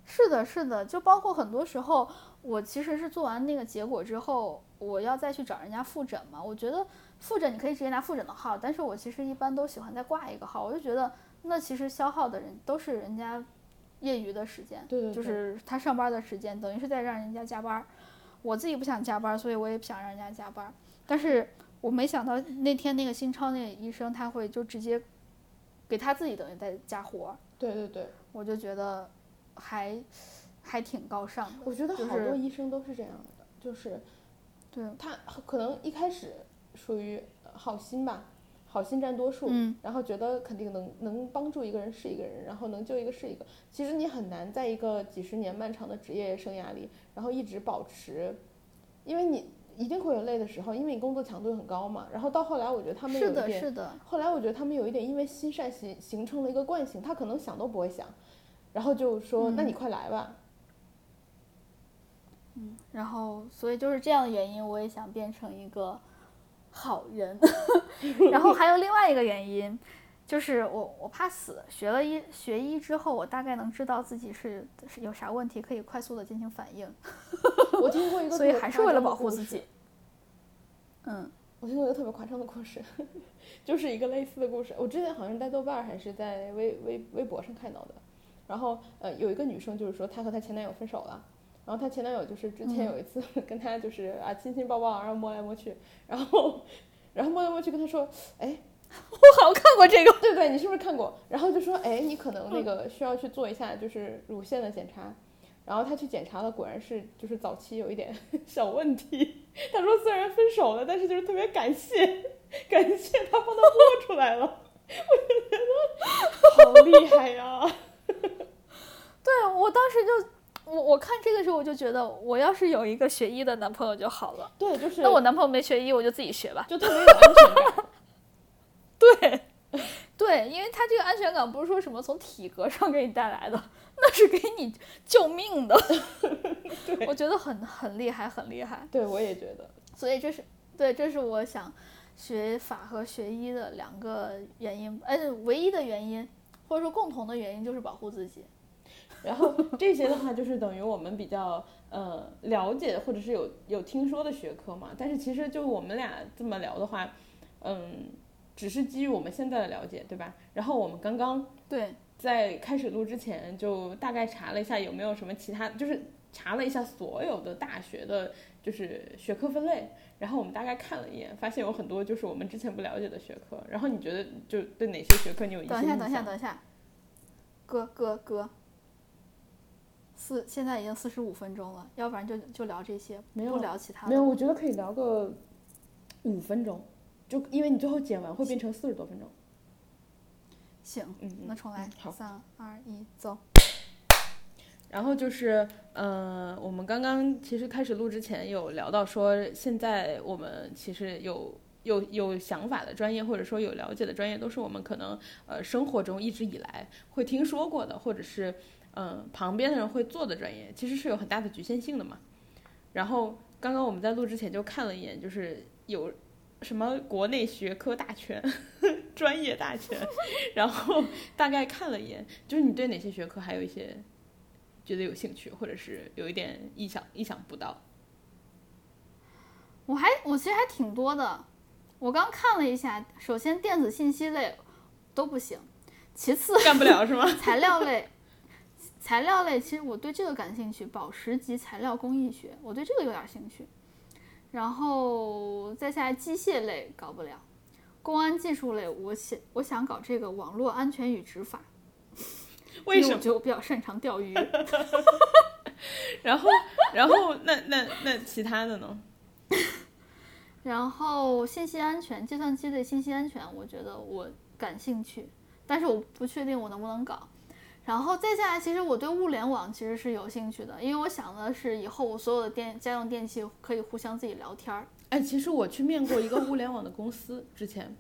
是的，是的，就包括很多时候，我其实是做完那个结果之后，我要再去找人家复诊嘛。我觉得复诊你可以直接拿复诊的号，但是我其实一般都喜欢再挂一个号，我就觉得那其实消耗的人都是人家业余的时间，对对对就是他上班的时间，等于是在让人家加班。我自己不想加班，所以我也不想让人家加班。但是我没想到那天那个新超那个医生他会就直接给他自己等于在加活，对对对，我就觉得还还挺高尚的。我觉得好多医生都是这样的，就是对，他可能一开始属于呃好心吧，好心占多数，嗯然后觉得肯定能能帮助一个人是一个人，然后能救一个是一个。其实你很难在一个几十年漫长的职业生涯里，然后一直保持，因为你一定会有累的时候，因为你工作强度很高嘛。然后到后来，我觉得他们有是的，一点，是的，后来我觉得他们有一点因为心善形形成了一个惯性，他可能想都不会想，然后就说、那你快来吧，然后所以就是这样的原因，我也想变成一个好人。然后还有另外一个原因，就是我我怕死，学了医学医之后，我大概能知道自己是是有啥问题，可以快速的进行反应，我听过一 个所以还是为了保护自己。嗯我听过一个特别夸张的故事，就是一个类似的故事。我之前好像是在豆瓣儿还是在微微微博上看到的。然后呃，有一个女生就是说她和她前男友分手了，然后她前男友就是之前有一次 跟她就是啊亲亲抱抱，然后摸来摸去，然后然后摸来摸去跟她说，哎，我好像看过这个。对对，你是不是看过？然后就说，哎，你可能那个需要去做一下就是乳腺的检查。然后她去检查了，果然是就是早期有一点 小问题。她说虽然分手了，但是就是特别感谢，感谢他帮她摸出来了。我就觉得好厉害呀！对我当时就我我看这个时候我就觉得，我要是有一个学医的男朋友就好了。对，就是那我男朋友没学医，我就自己学吧。就特别有安全感。对，对，因为他这个安全感不是说什么从体格上给你带来的，那是给你救命的。对，我觉得很很厉害，很厉害。对，我也觉得。所以这是对，这是我想学法和学医的两个原因，哎，唯一的原因，或者说共同的原因就是保护自己。然后这些的话，就是等于我们比较呃了解或者是有有听说的学科嘛。但是其实就我们俩这么聊的话，嗯，只是基于我们现在的了解，对吧？然后我们刚刚对在开始录之前，就大概查了一下有没有什么其他，就是查了一下所有的大学的，就是学科分类。然后我们大概看了一眼，发现有很多就是我们之前不了解的学科。然后你觉得就对哪些学科你有等一下，等一下，等一下，哥哥哥，四现在已经四十五分钟了，要不然就就聊这些，没有不聊其他的。没有，我觉得可以聊个五分钟，就因为你最后剪完会变成四十多分钟。行，嗯嗯那重来嗯，好三二一，走。然后就是，呃，我们刚刚其实开始录之前有聊到说，现在我们其实有有有想法的专业，或者说有了解的专业，都是我们可能呃生活中一直以来会听说过的，或者是嗯、呃旁边的人会做的专业，其实是有很大的局限性的嘛。然后刚刚我们在录之前就看了一眼，就是有什么国内学科大全、专业大全，然后大概看了一眼，就是你对哪些学科还有一些觉得有兴趣，或者是有一点意想意想不到。我还我其实还挺多的，我刚看了一下，首先电子信息类都不行，其次干不了是吗？材料类，材料类其实我对这个感兴趣，宝石级材料工艺学，我对这个有点兴趣。然后再下来机械类搞不了，公安技术类我想我想搞这个网络安全与执法，为什么？因为我觉得我比较擅长钓鱼。然后，然后那那那其他的呢？然后信息安全，计算机类信息安全，我觉得我感兴趣，但是我不确定我能不能搞。然后再下来，其实我对物联网其实是有兴趣的，因为我想的是以后我所有的电家用电器可以互相自己聊天儿。哎，其实我去面过一个物联网的公司之前，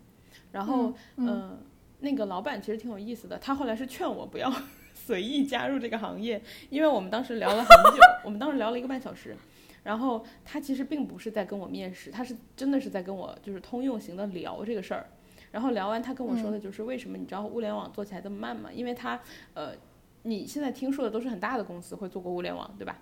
然后嗯、呃那个老板其实挺有意思的，他后来是劝我不要 随意加入这个行业，因为我们当时聊了很久，我们当时聊了一个半小时。然后他其实并不是在跟我面试，他是真的是在跟我就是通用型的聊这个事儿。然后聊完，他跟我说的就是为什么你知道物联网做起来这么慢吗？因为他呃，你现在听说的都是很大的公司会做过物联网，对吧？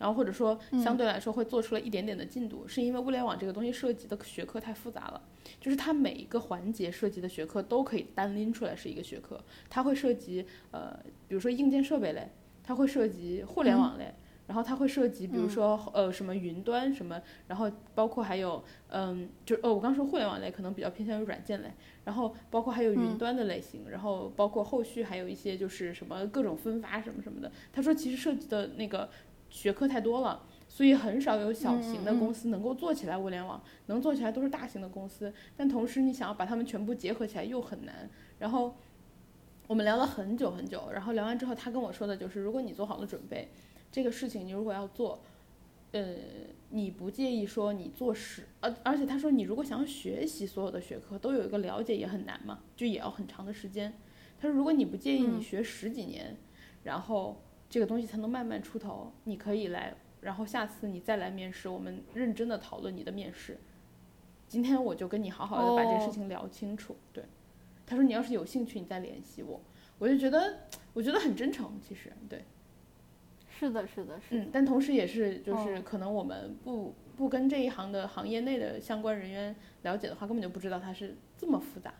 然后或者说相对来说会做出了一点点的进度，是因为物联网这个东西涉及的学科太复杂了，就是它每一个环节涉及的学科都可以单拎出来是一个学科，它会涉及呃，比如说硬件设备类，它会涉及互联网类。然后它会涉及，比如说、呃什么云端什么，然后包括还有嗯，就哦我刚说互联网类可能比较偏向于软件类，然后包括还有云端的类型，然后包括后续还有一些就是什么各种分发什么什么的。他说其实涉及的那个学科太多了，所以很少有小型的公司能够做起来物联网，能做起来都是大型的公司，但同时你想要把它们全部结合起来又很难。然后我们聊了很久很久，然后聊完之后他跟我说的就是，如果你做好了准备。这个事情你如果要做，呃，你不介意说你做十，而而且他说你如果想要学习所有的学科都有一个了解也很难嘛，就也要很长的时间。他说如果你不介意你学十几年，然后这个东西才能慢慢出头，你可以来，然后下次你再来面试，我们认真的讨论你的面试。今天我就跟你好好的把这个事情聊清楚。对，他说你要是有兴趣，你再联系我。我就觉得我觉得很真诚，其实对。是的，是的，是的。嗯，但同时也是，就是可能我们不不跟这一行的行业内的相关人员了解的话，根本就不知道它是这么复杂。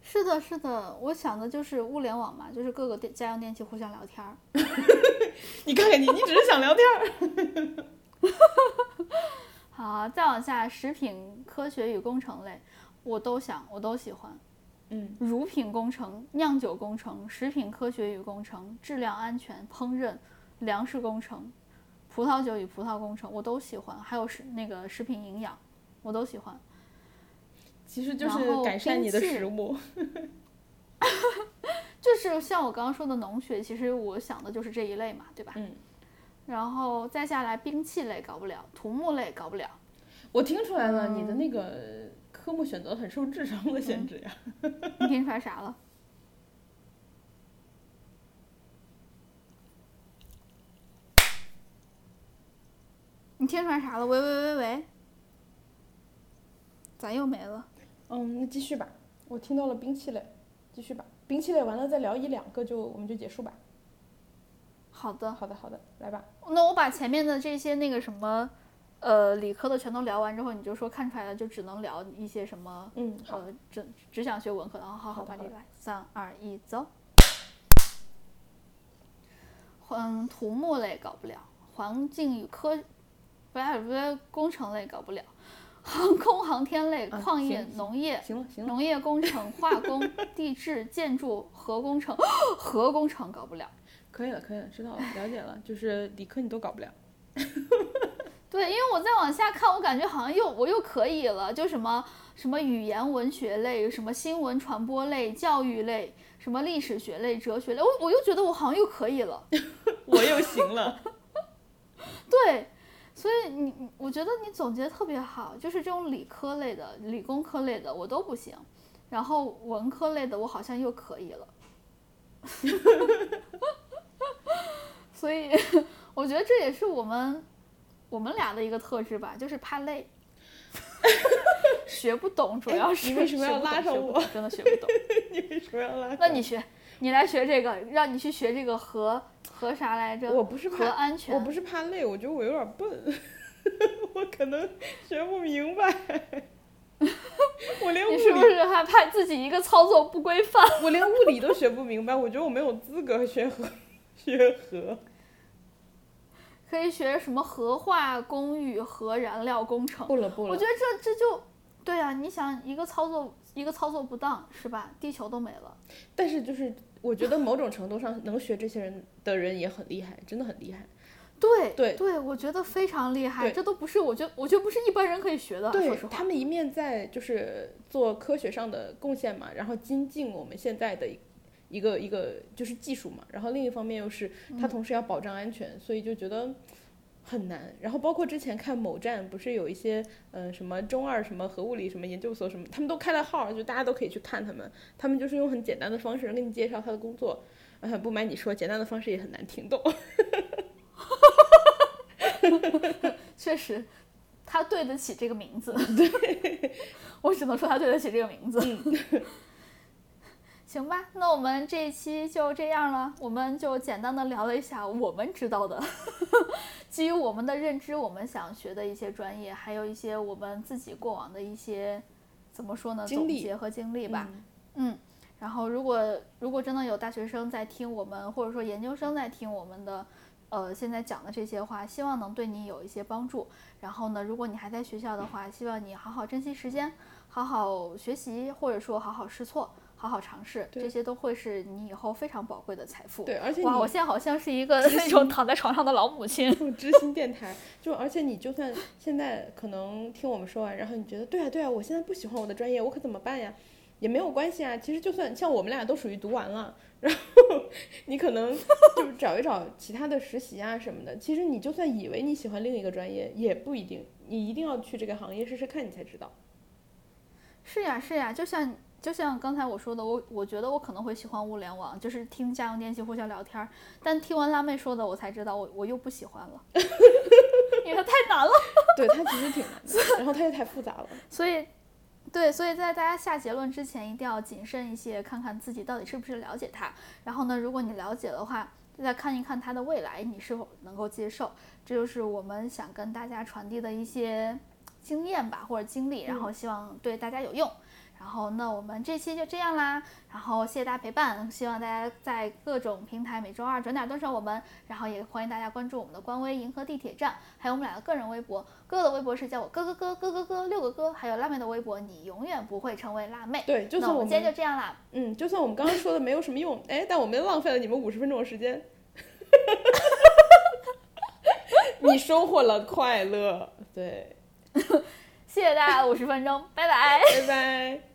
是的，是的，我想的就是物联网嘛，就是各个电家用电器互相聊天儿。你看看你，你只是想聊天儿。好，再往下，食品科学与工程类，我都想，我都喜欢。嗯，乳品工程、酿酒工程、食品科学与工程、质量安全、烹饪、粮食工程、葡萄酒与葡萄工程，我都喜欢。还有食那个食品营养，我都喜欢。其实就是改善你的食物。就是像我刚刚说的农学，其实我想的就是这一类嘛，对吧？嗯。然后再下来，兵器类搞不了，土木类搞不了。我听出来了，你的那个科目选择很受智商的限制呀。你听出来啥了？你听出来啥了？喂喂喂喂！咋又没了？嗯，那继续吧。我听到了兵器类，继续吧。兵器类完了再聊一两个，就我们就结束吧。好的，好的，好的，来吧。那我把前面的这些那个什么，呃，理科的全都聊完之后，你就说看出来了，就只能聊一些什么，嗯，呃，只只想学文科的，好好，把这来，三二一，走。嗯，土木类搞不了，环境与科，不是不是工程类搞不了，航空航天类、矿业、农业，行了行了，农业工程、化工、地质、建筑、核工程，核工程搞不了。可以了，可以了，知道了，了解了，就是理科你都搞不了。对，因为我再往下看，我感觉好像又我又可以了，就什么什么语言文学类，什么新闻传播类，教育类，什么历史学类，哲学类，我我又觉得我好像又可以了，我又行了。对，所以你你，我觉得你总结特别好，就是这种理科类的、理工科类的我都不行，然后文科类的我好像又可以了。所以，我觉得这也是我们我们俩的一个特质吧，就是怕累，学不懂，主要是你为什么要拉上我？真的学不懂。你为什么要拉？那你学，你来学这个，让你去学这个核核啥来着？我不是核安全，我不是怕累，我觉得我有点笨，我可能学不明白。我连你是不是还怕自己一个操作不规范？我连物理都学不明白，我觉得我没有资格学核学核。可以学什么核化工与核燃料工程？不了不了，我觉得这这就，对啊，你想一个操作一个操作不当是吧？地球都没了。但是就是我觉得某种程度上能学这些人的人也很厉害，真的很厉害。对对对，我觉得非常厉害，这都不是我觉得我觉得不是一般人可以学的。对，他们一面在就是做科学上的贡献嘛，然后精进我们现在的。一个一个就是技术嘛，然后另一方面又是它同时要保障安全，所以就觉得很难。然后包括之前看某站不是有一些嗯什么中二什么核物理什么研究所什么，他们都开了号，就大家都可以去看他们。他们就是用很简单的方式给你介绍他的工作，嗯，不瞒你说，简单的方式也很难听懂。确实，他对得起这个名字。对，我只能说他对得起这个名字。嗯。行吧，那我们这一期就这样了。我们就简单的聊了一下我们知道的，基于我们的认知，我们想学的一些专业，还有一些我们自己过往的一些怎么说呢？总结和经历吧。嗯。然后，如果如果真的有大学生在听我们，或者说研究生在听我们的，呃，现在讲的这些话，希望能对你有一些帮助。然后呢，如果你还在学校的话，希望你好好珍惜时间，好好学习，或者说好好试错。好好尝试，这些都会是你以后非常宝贵的财富。对，而且哇，我现在好像是一个那种躺在床上的老母亲。知心电台，就而且你就算现在可能听我们说完，然后你觉得对啊对啊，我现在不喜欢我的专业，我可怎么办呀？也没有关系啊。其实就算像我们俩都属于读完了，然后 你可能就是找一找其他的实习啊什么的。其实你就算以为你喜欢另一个专业，也不一定。你一定要去这个行业试试看，你才知道。是呀是呀，就像。就像刚才我说的，我我觉得我可能会喜欢物联网，就是听家用电器互相聊天儿。但听完辣妹说的，我才知道我我又不喜欢了，因为它太难了。对，它其实挺难的，然后它又太复杂了。所以，对，所以在大家下结论之前，一定要谨慎一些，看看自己到底是不是了解它。然后呢，如果你了解的话，再看一看它的未来，你是否能够接受。这就是我们想跟大家传递的一些。经验吧或者经历，然后希望对大家有用。然后那我们这期就这样啦，然后谢谢大家陪伴，希望大家在各种平台每周二准点蹲上我们，然后也欢迎大家关注我们的官微银河地铁站，还有我们俩的个人微博，哥哥的微博是叫我哥哥哥哥哥哥六个哥，还有辣妹的微博，你永远不会成为辣妹。对，就算我们今天就这样啦，嗯，就算我们刚刚说的没有什么用，哎，但我们浪费了你们五十分钟的时间，你收获了快乐，对，谢谢大家五十分钟，拜拜。拜拜。